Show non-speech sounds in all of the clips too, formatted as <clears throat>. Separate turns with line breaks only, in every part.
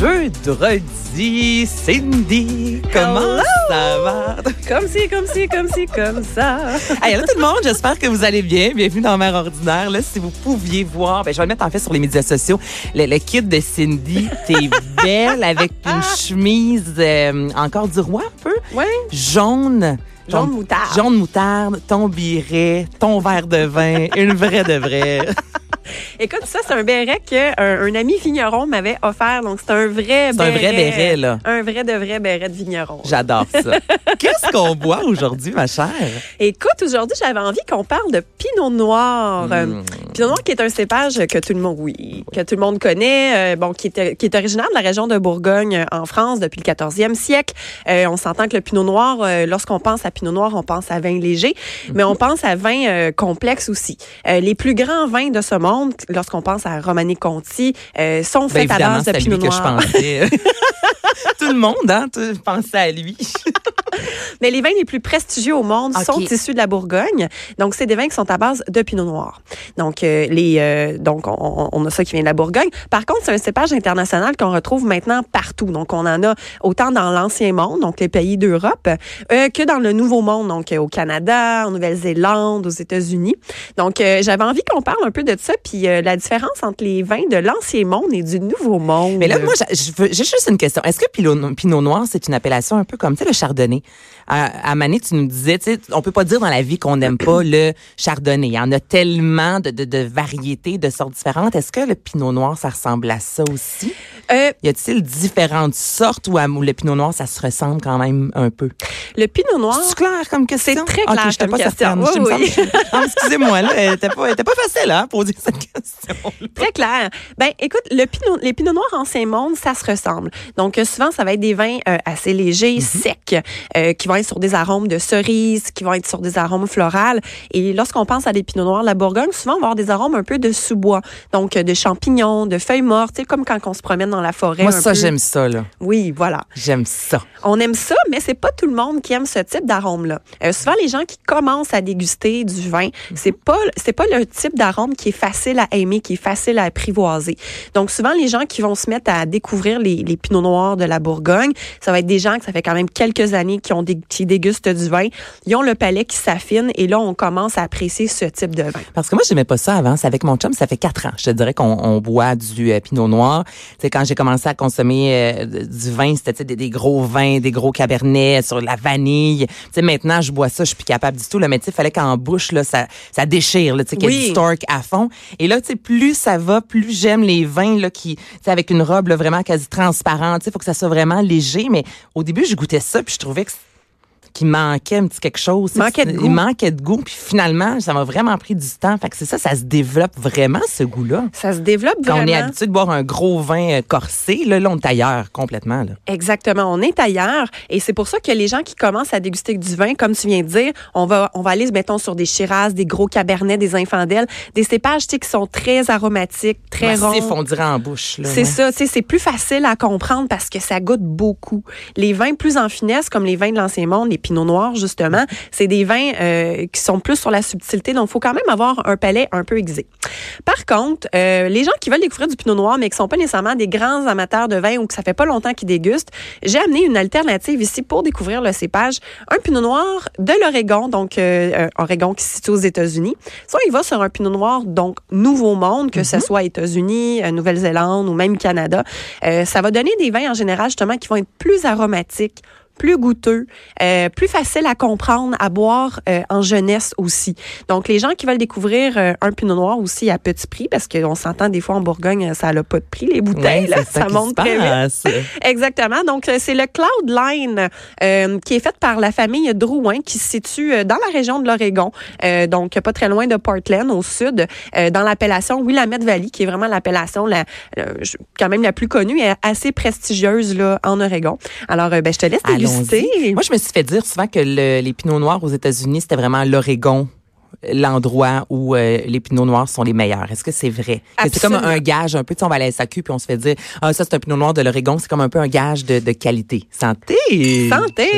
jeudi. Cindy, comment ça va?
Comme si, comme si, comme si, comme ça.
Hey, allô tout le monde, j'espère que vous allez bien. Bienvenue dans Mère Ordinaire. Là, si vous pouviez voir, ben, je vais le mettre en fait sur les médias sociaux. Le, le kit de Cindy, t'es belle avec une chemise euh, encore du roi un peu.
Ouais.
Jaune.
Jaune
Ton-
moutarde.
Jaune moutarde, ton biret, ton verre de vin, <laughs> une vraie de vraie.
Écoute, ça, c'est un béret qu'un un ami vigneron m'avait offert. Donc, c'est un vrai
C'est un
béret.
vrai béret, là.
Un vrai de vrai béret de vigneron.
J'adore ça. <laughs> Qu'est-ce qu'on boit aujourd'hui, ma chère?
Écoute, aujourd'hui, j'avais envie qu'on parle de Pinot Noir.
Hmm.
Euh, Pinot Noir qui est un cépage que tout le monde, oui, que tout le monde connaît, euh, bon, qui est, qui est originaire de la région de Bourgogne euh, en France depuis le 14e siècle. Euh, on s'entend que le Pinot Noir, euh, lorsqu'on pense à Pinot Noir, on pense à vin léger, mais on pense à vin euh, complexe aussi. Les plus grands vins de ce monde, lorsqu'on pense à Romani Conti, sont
Ben
faits à
évidemment,
base de
à
Pinot
que je
Noir.
pensais. <laughs> Tout le monde, hein, tu pensais à lui. <laughs>
Mais les vins les plus prestigieux au monde sont issus de la Bourgogne. Donc, c'est des vins qui sont à base de Pinot Noir. Donc, euh, les, euh, donc on, on a ça qui vient de la Bourgogne. Par contre, c'est un cépage international qu'on retrouve maintenant partout. Donc, on en a autant dans l'ancien monde, donc les pays d'Europe, euh, que dans le nouveau monde, donc euh, au Canada, en Nouvelle-Zélande, aux États-Unis. Donc, euh, j'avais envie qu'on parle un peu de ça, puis euh, la différence entre les vins de l'ancien monde et du nouveau monde.
Mais là, moi, j'ai je veux- j'ai juste une question. Est-ce que Pinot, Pinot Noir, c'est une appellation un peu comme, tu sais, le chardonnay? À, à Mané, tu nous disais, tu sais, on peut pas dire dans la vie qu'on n'aime pas le chardonnay. Il y en a tellement de, de, de variétés, de sortes différentes. Est-ce que le Pinot Noir, ça ressemble à ça aussi?
Euh,
Y a-t-il différentes sortes ou le Pinot Noir, ça se ressemble quand même un peu?
le Pinot Noir...
C'est clair comme question?
C'est très clair
j'étais
comme
pas
question. Oui,
semble- Ah, Excusez-moi, là, était pas, pas facile, hein, poser cette <laughs> question.
Très clair. Ben, écoute, le pinot, les pinots noirs ancien monde, ça se ressemble. Donc, euh, souvent, ça va être des vins euh, assez légers,
Mhm.
secs, euh, qui vont être sur des arômes de cerises, qui vont être sur des arômes florales. Et lorsqu'on pense à des pinots noirs de la Bourgogne, souvent, on va avoir des arômes un peu de sous-bois. Donc, euh, de champignons, de feuilles mortes, tu sais, comme quand on se promène dans la forêt.
Moi,
un
ça,
peu.
j'aime ça, là.
Oui, voilà.
J'aime ça.
On aime ça, mais c'est pas tout le monde qui aime ce type d'arôme-là. Euh, souvent, les gens qui commencent à déguster du vin, c'est pas c'est pas le type d'arôme qui est facile à aimer, qui est facile à apprivoiser. Donc, souvent, les gens qui vont se mettre à découvrir les, les pinots noirs de la Bourgogne, ça va être des gens que ça fait quand même quelques années qui ont dé- qui dégustent du vin. Ils ont le palais qui s'affine et là, on commence à apprécier ce type de vin.
Parce que moi, j'aimais pas ça avant. C'est avec mon chum, ça fait quatre ans. Je te dirais qu'on on boit du euh, pinot noir. Sais, quand j'ai commencé à consommer euh, du vin, c'était des, des gros vins, des gros cabernets sur la vanille. Tu sais, maintenant, je bois ça, je suis plus capable du tout. Là, mais tu sais, fallait qu'en bouche, là, ça, ça déchire, là, tu sais, qu'il y ait
Oui.
du stork à fond. Et là, tu sais, plus ça va, plus j'aime les vins, là, qui, tu sais, avec une robe, là, vraiment quasi transparente. Tu sais, faut que ça soit vraiment léger. Mais au début, je goûtais ça, puis je trouvais que qu'il manquait un petit quelque chose.
Manquait de
il manquait de goût. Puis finalement, ça m'a vraiment pris du temps. Fait que c'est ça, ça se développe vraiment, ce goût-là.
Ça se développe
Quand
vraiment.
on est habitué de boire un gros vin euh, corsé, là, là, on est ailleurs complètement. Là.
Exactement, on est ailleurs et c'est pour ça que les gens qui commencent à déguster du vin, comme tu viens de dire, on va on va aller mettons sur des Shiraz, des gros cabernets, des infandelles, des cépages tu sais, qui sont très aromatiques, très
Massif,
ronds.
on dirait en bouche.
C'est
ouais.
ça, tu sais, c'est plus facile à comprendre parce que ça goûte beaucoup. Les vins plus en finesse, comme les vins de l'ancien monde, les pinots noirs justement, c'est des vins euh, qui sont plus sur la subtilité, donc il faut quand même avoir un palais un peu aiguisé. Par contre, euh, les gens qui veulent découvrir du pinot noir, mais qui sont pas nécessairement des grands amateurs de vin ou que ça fait pas longtemps qu'ils dégustent, j'ai amené une alternative ici pour découvrir le cépage, un pinot noir de l'Oregon, donc euh, euh, Oregon qui se situe aux États-Unis. Soit il va sur un pinot noir donc Nouveau Monde, que ce soit États-Unis, Nouvelle-Zélande ou même Canada. Ça va donner des vins en général justement qui vont être plus aromatiques plus goûteux, euh, plus facile à comprendre, à boire euh, en jeunesse aussi. Donc, les gens qui veulent découvrir euh, un pinot noir aussi à petit prix, parce qu'on s'entend des fois en Bourgogne, ça n'a pas de prix, les bouteilles, là, ça, monte très vite. <laughs> Exactement. Donc, euh, c'est le Cloudline euh, qui est fait par la famille Drouin qui se situe euh, dans la région de l'Oregon, euh, donc pas très loin de Portland, au sud, euh, dans l'appellation Willamette Valley, qui est vraiment l'appellation la, quand même la plus connue et assez prestigieuse là, en Oregon. Alors, ben, je te laisse.
Allons-y. Moi, je me suis fait dire souvent que le- les pinots noirs aux États-Unis, c'était vraiment l'Oregon l'endroit où euh, les pinots noirs sont les meilleurs. Est-ce que c'est vrai? C'est comme un gage un peu, tu sais, on va à la SAQ puis on se fait dire, ah, ça c'est un pinot noir de l'Oregon, c'est comme un peu un gage de, de qualité. Santé!
Santé!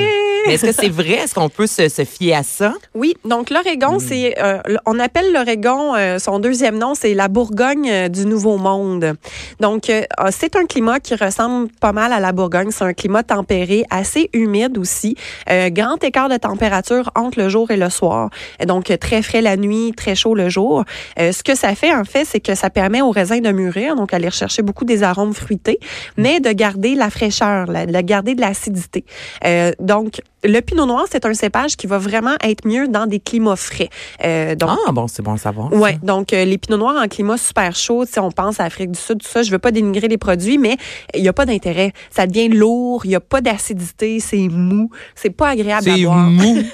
Mais est-ce que c'est vrai? Est-ce qu'on peut se, se, fier à ça?
Oui. Donc, l'Oregon, mm. c'est, euh, on appelle l'Oregon, euh, son deuxième nom, c'est la Bourgogne euh, du Nouveau Monde. Donc, ah, c'est un climat qui ressemble pas mal à la Bourgogne. C'est un climat tempéré, assez humide aussi. grand écart de température entre le jour et le soir. Donc, très frais la nuit, très chaud le jour. ce que ça fait, en fait, c'est que ça permet aux raisins de mûrir, donc aller chercher beaucoup des arômes fruités, mais de garder la fraîcheur, de garder de l'acidité. donc, le pinot noir, c'est un cépage qui va vraiment être mieux dans des climats frais.
Euh, donc, ah bon, c'est bon à savoir.
Ouais, donc euh, les pinots noirs en climat super chaud, si on pense à Afrique du Sud, tout ça, je veux pas dénigrer les produits, mais il y a pas d'intérêt. Ça devient lourd, il y a pas d'acidité, c'est mou, c'est pas agréable à boire.
C'est mou. <laughs>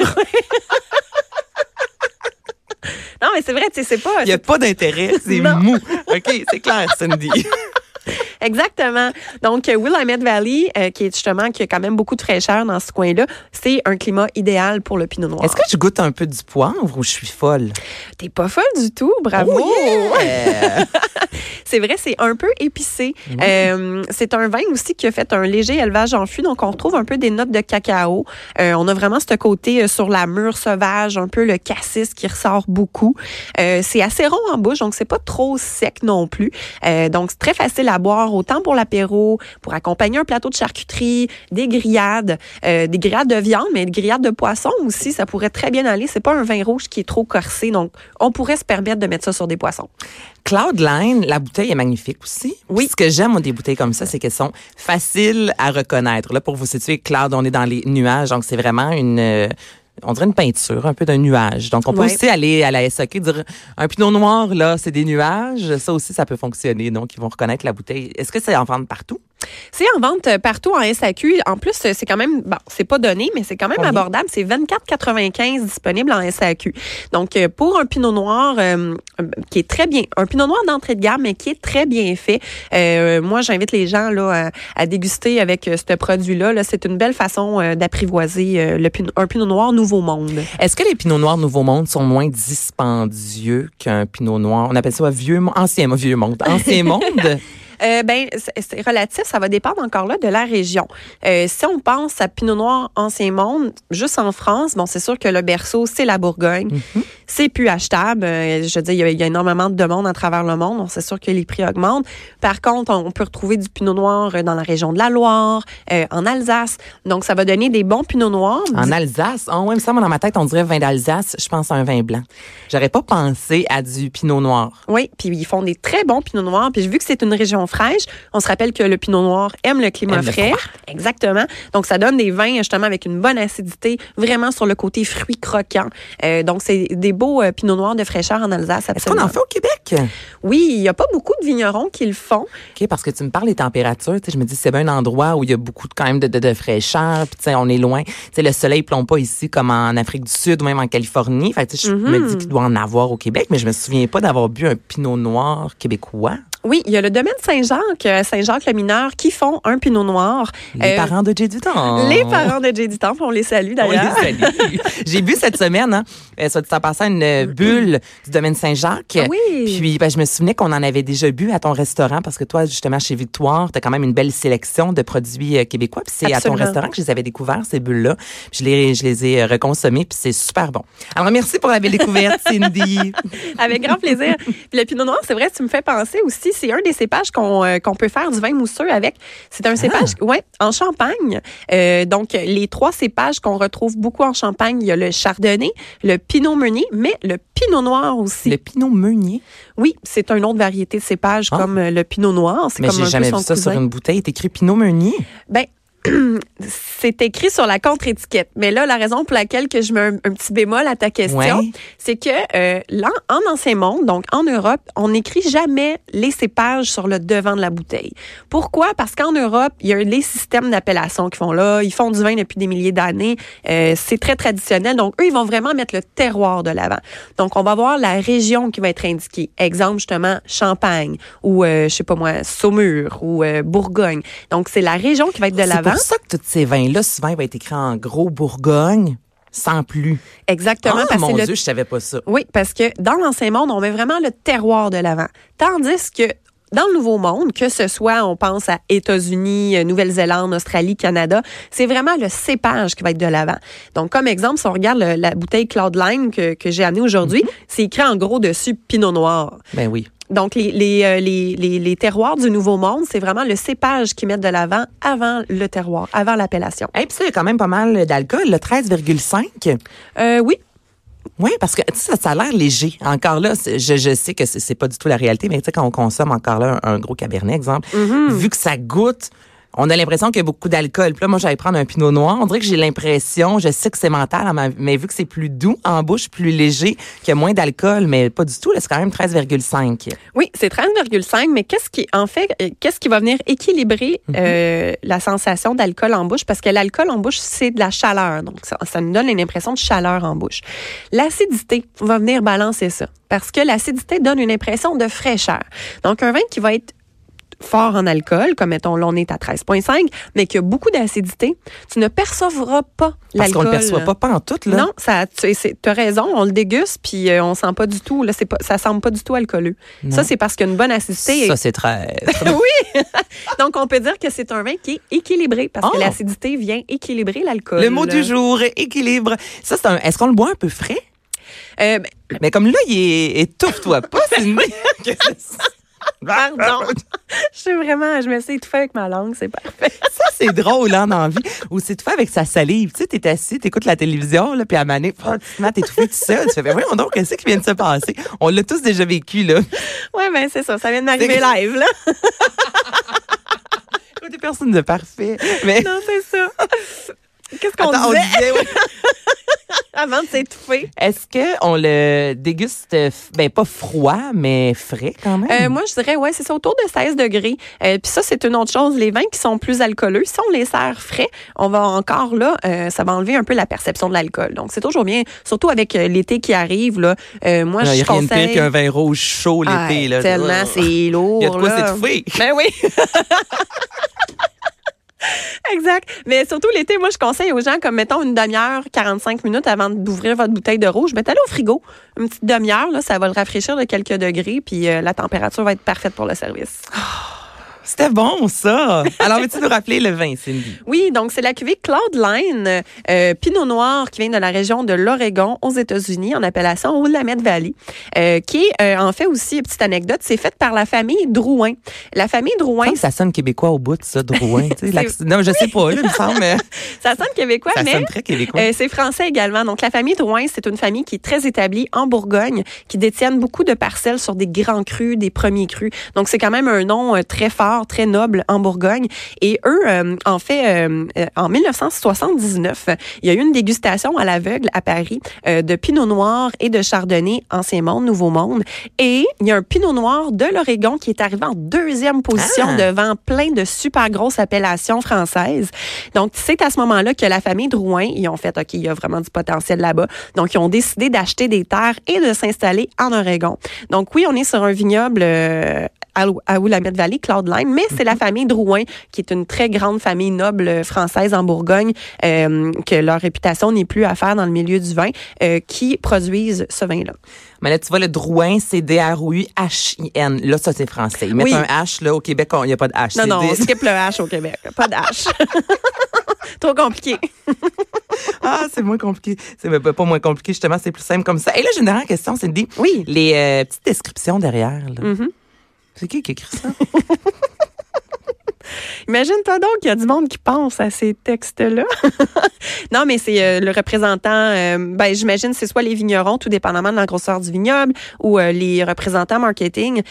<laughs>
non, mais c'est vrai, tu sais, c'est pas.
Il y a pas d'intérêt, c'est mou. OK, c'est clair, Cindy. <laughs> <laughs>
Exactement. Donc, Willamette Valley, euh, qui est justement, qui a quand même beaucoup de fraîcheur dans ce coin-là, c'est un climat idéal pour le pinot noir.
Est-ce que tu goûtes un peu du poivre ou je suis folle?
T'es pas folle du tout, bravo!
Oh, <laughs>
c'est vrai, c'est un peu épicé. Euh, c'est un vin aussi qui a fait un léger élevage en fût, donc on retrouve un peu des notes de cacao. on a vraiment ce côté sur la mûre sauvage, un peu le cassis qui ressort beaucoup. c'est assez rond en bouche, donc c'est pas trop sec non plus. donc c'est très facile à boire autant pour l'apéro, pour accompagner un plateau de charcuterie, des grillades, euh, des grillades de viande, mais des grillades de poisson aussi, ça pourrait très bien aller. C'est pas un vin rouge qui est trop corsé, donc on pourrait se permettre de mettre ça sur des poissons.
Cloudline, la bouteille est magnifique aussi.
Oui.
Ce que j'aime des bouteilles comme ça, c'est qu'elles sont faciles à reconnaître. Là, pour vous situer, Cloud, on est dans les nuages, donc c'est vraiment une euh, on dirait une peinture, un peu d'un nuage. Donc, on peut aussi aller à la SAQ dire un pinot noir, là, c'est des nuages. Ça aussi, ça peut fonctionner. Donc, ils vont reconnaître la bouteille. Est-ce que c'est en vente partout?
C'est en vente euh, partout en SAQ. En plus, c'est quand même, bon, c'est pas donné, mais c'est quand même abordable. C'est 24,95 disponible en SAQ. Donc, euh, pour un pinot noir euh, qui est très bien, un pinot noir d'entrée de gamme, mais qui est très bien fait. moi, j'invite les gens là à, déguster avec ce produit-là. -là, c'est une belle façon d'apprivoiser le un pinot noir Nouveau Monde.
Est-ce que les pinots noirs Nouveau Monde sont moins dispendieux qu'un pinot noir? On appelle ça vieux, ancien, vieux monde, ancien <laughs> monde?
Euh, ben, c'est relatif. Ça va dépendre encore là de la région. Euh, si on pense à Pinot Noir Ancien Monde, juste en France, bon, c'est sûr que le berceau, c'est la Bourgogne. Mhm. C'est plus achetable. Euh, je veux dire, il y, a, énormément de demandes à travers le monde. Donc, c'est sûr que les prix augmentent. Par contre, on peut retrouver du Pinot Noir dans la région de la Loire, en Alsace. Donc, ça va donner des bons Pinot Noirs.
En Alsace? Oh, ouais, ça, dans ma tête, on dirait vin d'Alsace. Je pense à un vin blanc. J'aurais pas pensé à du Pinot Noir.
Oui, puis ils font des très bons Pinot Noirs. Puis vu que c'est une région fraîche. On se rappelle que le pinot noir aime le climat frais. Exactement. Donc, ça donne des vins, justement, avec une bonne acidité, vraiment sur le côté fruit croquant. Euh, donc, c'est des beaux euh, pinots noirs de fraîcheur en Alsace.
Est-ce qu'on en fait au Québec?
Oui, il n'y a pas beaucoup de vignerons qui le font.
OK, parce que tu me parles des températures. Je me dis, c'est bien un endroit où il y a beaucoup quand même de, de, fraîcheur. Puis, on est loin. sais, le soleil ne plombe pas ici comme en Afrique du Sud ou même en Californie. Fait je me dis mm-hmm. qu'il doit en avoir au Québec, mais je me souviens pas d'avoir bu un pinot noir québécois.
Oui, il y a le domaine Saint-Jacques, euh, Saint-Jacques-le-Mineur, qui font un pinot noir.
Les euh, parents de Jay du Temps.
Les parents de Jay du Temps, on les salue d'ailleurs. <laughs>
J'ai bu cette semaine, hein, euh, ça en passant une bulle du domaine Saint-Jacques.
Ah oui.
Puis ben, je me souvenais qu'on en avait déjà bu à ton restaurant parce que toi, justement, chez Victoire, tu as quand même une belle sélection de produits québécois. Puis c'est à ton restaurant que je les avais découverts, ces bulles-là. Je les, je les ai reconsommées, puis c'est super bon. Alors, merci pour la belle découverte, Cindy. <laughs>
Avec grand plaisir. Puis le pinot noir, c'est vrai, tu me fais penser aussi, c'est un des cépages euh, qu'on peut faire du vin mousseux avec. C'est un cépage, ah. ouais, en Champagne. Euh, donc, les trois cépages qu'on retrouve beaucoup en Champagne, il y a le Chardonnay, le Pinot Meunier, mais le Pinot Noir aussi.
Le Pinot Meunier?
Oui, c'est une autre variété de cépage ah. comme euh, le Pinot Noir.
Mais j'ai jamais vu ça sur une bouteille. C'est écrit Pinot Meunier?
Ben, <clears throat> c'est écrit sur la contre-étiquette. Mais là, la raison pour laquelle que je mets un, petit bémol à ta question, c'est que euh, là, en ancien monde, donc en Europe, on n'écrit jamais les cépages sur le devant de la bouteille. Pourquoi? Parce qu'en Europe, il y a les systèmes d'appellation qui font là. Ils font du vin depuis des milliers d'années. Euh, c'est très traditionnel. Donc, eux, ils vont vraiment mettre le terroir de l'avant. Donc, on va voir la région qui va être indiquée. Exemple, justement, Champagne ou, euh, je sais pas moi, Saumur ou euh, Bourgogne. Donc, c'est la région qui va être de l'avant.
C'est pour ça que tous ces vins-là, souvent, ils vont être écrits en gros Bourgogne sans plus.
Exactement.
Ah, mon Dieu, je savais pas ça.
Oui, parce que dans l'ancien monde, on met vraiment le terroir de l'avant. Tandis que dans le Nouveau Monde, que ce soit, on pense à États-Unis, euh, Nouvelle-Zélande, Australie, Canada, c'est vraiment le cépage qui va être de l'avant. Donc, comme exemple, si on regarde le- la bouteille Cloudline que, que j'ai amenée aujourd'hui, c'est écrit en gros dessus Pinot Noir.
Ben oui.
Donc, les, les, euh, les, terroirs du Nouveau Monde, c'est vraiment le cépage qu'ils mettent de l'avant avant le terroir, avant l'appellation.
Et puis ça, il y a quand même pas mal d'alcool, le 13,5.
Euh, oui,
Oui, parce que ça, ça a l'air léger. Encore là, je, je sais que c'est pas du tout la réalité, mais tu sais, quand on consomme encore là un, un gros cabernet, exemple, vu que ça goûte, on a l'impression qu'il y a beaucoup d'alcool. Puis là, moi, j'allais prendre un pinot noir. On dirait que j'ai l'impression, je sais que c'est mental, mais- vu que c'est plus doux en bouche, plus léger, qu'il y a moins d'alcool, mais pas du tout. Là, c'est quand même 13,5.
Oui, c'est 13,5, mais qu'est-ce qui, en fait, euh, qu'est-ce qui va venir équilibrer euh, la sensation d'alcool en bouche? Parce que l'alcool en bouche, c'est de la chaleur. Donc, ça, ça nous donne une impression de chaleur en bouche. L'acidité va venir balancer ça. Parce que l'acidité donne une impression de fraîcheur. Donc, un vin qui va être fort en alcool, comme mettons, là, on est à 13,5, mais qui a beaucoup d'acidité, tu ne percevras pas
Parce qu'on
l'alcool.
le perçoit pas, pas en tout, là.
Non, ça, tu as raison, on le déguste, puis euh, on sent pas du tout, là, c'est pas, ça semble pas du tout alcooleux.
Non.
Ça, c'est parce qu'il y a une bonne acidité.
Ça, c'est très. <laughs>
oui! Donc, on peut dire que c'est un vin qui est équilibré, parce
Oh!
que l'acidité vient équilibrer l'alcool.
Le mot du jour, équilibre. Ça, c'est un. Est-ce qu'on le boit un peu frais?
Euh, ben,
Mais comme là, il est. Étouffe-toi pas, c'est <laughs> ça?
Pardon. <laughs> je suis vraiment, je me suis étouffée avec ma langue, c'est parfait. <laughs>
Ça, c'est drôle, hein, dans la vie. Ou c'est tout fait avec sa salive. Tu sais, t'es assis, t'écoutes la télévision, là, puis à mets à t'étouffer tout seul. Tu fais, ben voyons donc, qu'est-ce qui vient de se passer? On l'a tous déjà vécu, là.
Ouais, ben, c'est ça, ça vient de m'arriver live, là. <laughs>
Des personnes de parfait. Mais.
Non, c'est ça. Qu'est-ce qu'on
Attends, on
disait?
disait, ouais. <laughs>
avant de s'étouffer?
Est-ce qu'on le déguste, ben, pas froid, mais frais quand même?
Euh, moi, je dirais, ouais, c'est ça, autour de 16 degrés. Euh, Puis ça, c'est une autre chose. Les vins qui sont plus alcooleux, si on les sert frais, on va encore là, euh, ça va enlever un peu la perception de l'alcool. Donc, c'est toujours bien, surtout avec euh, l'été qui arrive. Là, euh, moi,
Il n'y
je
a rien de pire
conseille.
qu'un vin rouge chaud
Ah,
l'été. là.
tellement, c'est lourd.
Il y a de quoi s'étouffer.
Ben oui. <laughs> <laughs> Exact. Mais surtout l'été, moi, je conseille aux gens, comme mettons une demi-heure, 45 minutes avant d'ouvrir votre bouteille de rouge, mettez-le au frigo. Une petite demi-heure, là, ça va le rafraîchir de quelques degrés, puis euh, la température va être parfaite pour le service.
C'était bon, ça. Alors, veux-tu nous rappeler le vin, Cindy?
Oui, donc c'est la cuvée Cloudline, euh, Pinot Noir qui vient de la région de l'Oregon aux États-Unis en appellation Willamette Valley, euh, qui est euh, en fait aussi, petite anecdote, c'est faite par la famille Drouin. La famille Drouin,
ça sonne québécois au bout de ça, Drouin. tu sais,
C'est-
l'accent- non, je sais pas, là, il me semble, mais <laughs>
ça sonne québécois,
ça
mais
sonne très québécois.
Euh, c'est français également. Donc, la famille Drouin, c'est une famille qui est très établie en Bourgogne, qui détiennent beaucoup de parcelles sur des grands crus, des premiers crus. Donc, c'est quand même un nom euh, très fort, très noble en Bourgogne. Et eux, euh, en fait, euh, euh, en 1979, euh, il y a eu une dégustation à l'aveugle à Paris euh, de Pinot Noir et de Chardonnay, Ancien Monde, Nouveau Monde. Et il y a un Pinot Noir de l'Oregon qui est arrivé en deuxième position
Ah!
devant plein de super grosses appellations françaises. Donc, c'est à ce moment-là que la famille Drouin, ils ont fait, OK, il y a vraiment du potentiel là-bas. Donc, ils ont décidé d'acheter des terres et de s'installer en Oregon. Donc, oui, on est sur un vignoble euh, à à Willamette Valley, Cloudline, mais c'est la famille Drouin, qui est une très grande famille noble française en Bourgogne, euh, que leur réputation n'est plus à faire dans le milieu du vin, euh, qui produisent ce vin-là.
Mais là, tu vois, le Drouin, c'est D-R-O-U-H-I-N. Là, ça, c'est français. Ils mettent
Oui.
un H, là, au Québec, il n'y a pas de H.
Non,
C'est
non, on skip le H au Québec. Pas de H. <laughs> Trop compliqué. <laughs>
Ah, c'est moins compliqué. C'est même pas moins compliqué, justement, c'est plus simple comme ça. Et là, j'ai une dernière question, Cindy.
Oui.
Les euh, petites descriptions derrière, là.
Mhm.
C'est qui qui écrit ça? <laughs>
Imagine-toi donc qu'il y a du monde qui pense à ces textes-là. <laughs> non, mais c'est euh, le représentant, euh, ben, j'imagine c'est soit les vignerons, tout dépendamment de la grosseur du vignoble, ou euh, les représentants marketing.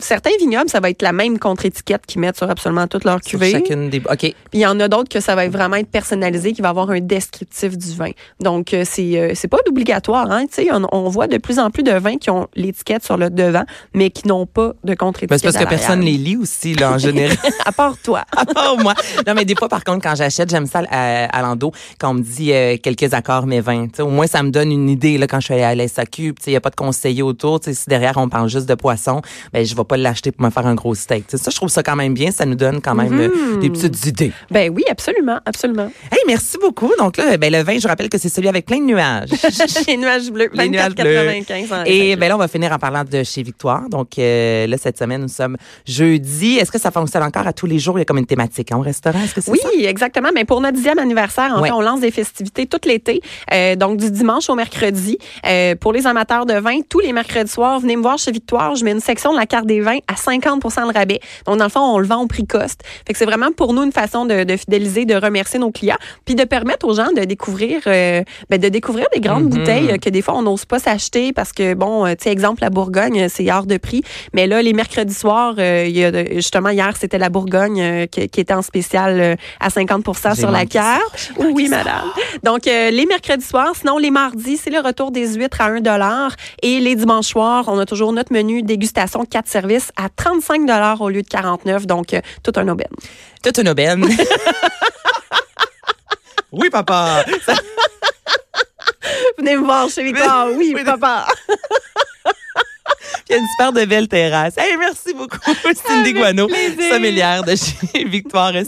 Certains vignobles, ça va être la même contre-étiquette qu'ils mettent sur absolument toutes leurs cuvées.
chacune des. OK.
Puis il y en a d'autres que ça va être vraiment être personnalisé, qui va avoir un descriptif du vin. Donc c'est c'est pas obligatoire, hein. Tu sais, on, on voit de plus en plus de vins qui ont l'étiquette sur le devant, mais qui n'ont pas de
Ben,
contre-étiquette.
c'est parce que personne les lit aussi, là, en général. <laughs> <laughs>
À part toi.
À part moi. Non, mais des fois, par contre, quand j'achète, j'aime ça à, à l'endo, quand on me dit euh, quelques accords, mais 20. T'sais, au moins, ça me donne une idée là, quand je suis allée à la SAQ. Il n'y a pas de conseiller autour. T'sais, si derrière, on parle juste de poisson, ben, je vais pas l'acheter pour me faire un gros steak. T'sais, ça, je trouve ça quand même bien. Ça nous donne quand même euh, des petites idées.
Ben oui, absolument, absolument.
Hey, merci beaucoup. Donc là, ben, le vin, je rappelle que c'est celui avec plein de nuages. <laughs>
Les nuages bleus,
Les nuages bleus.
24,95 en
Et ben là, on va finir en parlant de chez Victoire. Donc euh, là, cette semaine, nous sommes jeudi. Est-ce que ça fonctionne encore à tous les jours? Il y a comme une thématique hein, au restaurant. Est-ce que c'est
Oui,
ça?
exactement. Mais pour notre dixième anniversaire, en
Ouais.
fait, on lance des festivités tout l'été. Euh, donc, du dimanche au mercredi. Euh, pour les amateurs de vin, tous les mercredis soirs, venez me voir chez Victoire. Je mets une section de la carte des vins à 50% de rabais. Donc, dans le fond, on le vend au prix coste. Fait que c'est vraiment pour nous une façon de, de fidéliser, de remercier nos clients, puis de permettre aux gens de découvrir, euh, ben, de découvrir des grandes
Mhm.
bouteilles que des fois on n'ose pas s'acheter parce que bon, tu sais, exemple la Bourgogne, c'est hors de prix. Mais là, les mercredis soirs, il y a de- justement hier, c'était la Bourgogne euh, qui, qui était en spécial euh, à 50
J'ai
sur la carte. Oui, madame. Donc, euh, les mercredis soirs, sinon les mardis, c'est le retour des huîtres à 1 Et les dimanches soirs, on a toujours notre menu dégustation 4 services à 35 au lieu de 49 Donc, euh, tout un aubaine.
Toute une aubaine. <laughs> oui, papa. Ça- <laughs>
Venez me voir chez Victoire. Oui,
Oui,
papa. <laughs>
Il y a une super de belle terrasse. Hey, merci beaucoup, <laughs> Cindy Guano, sommelière de chez <laughs> Victoire. Et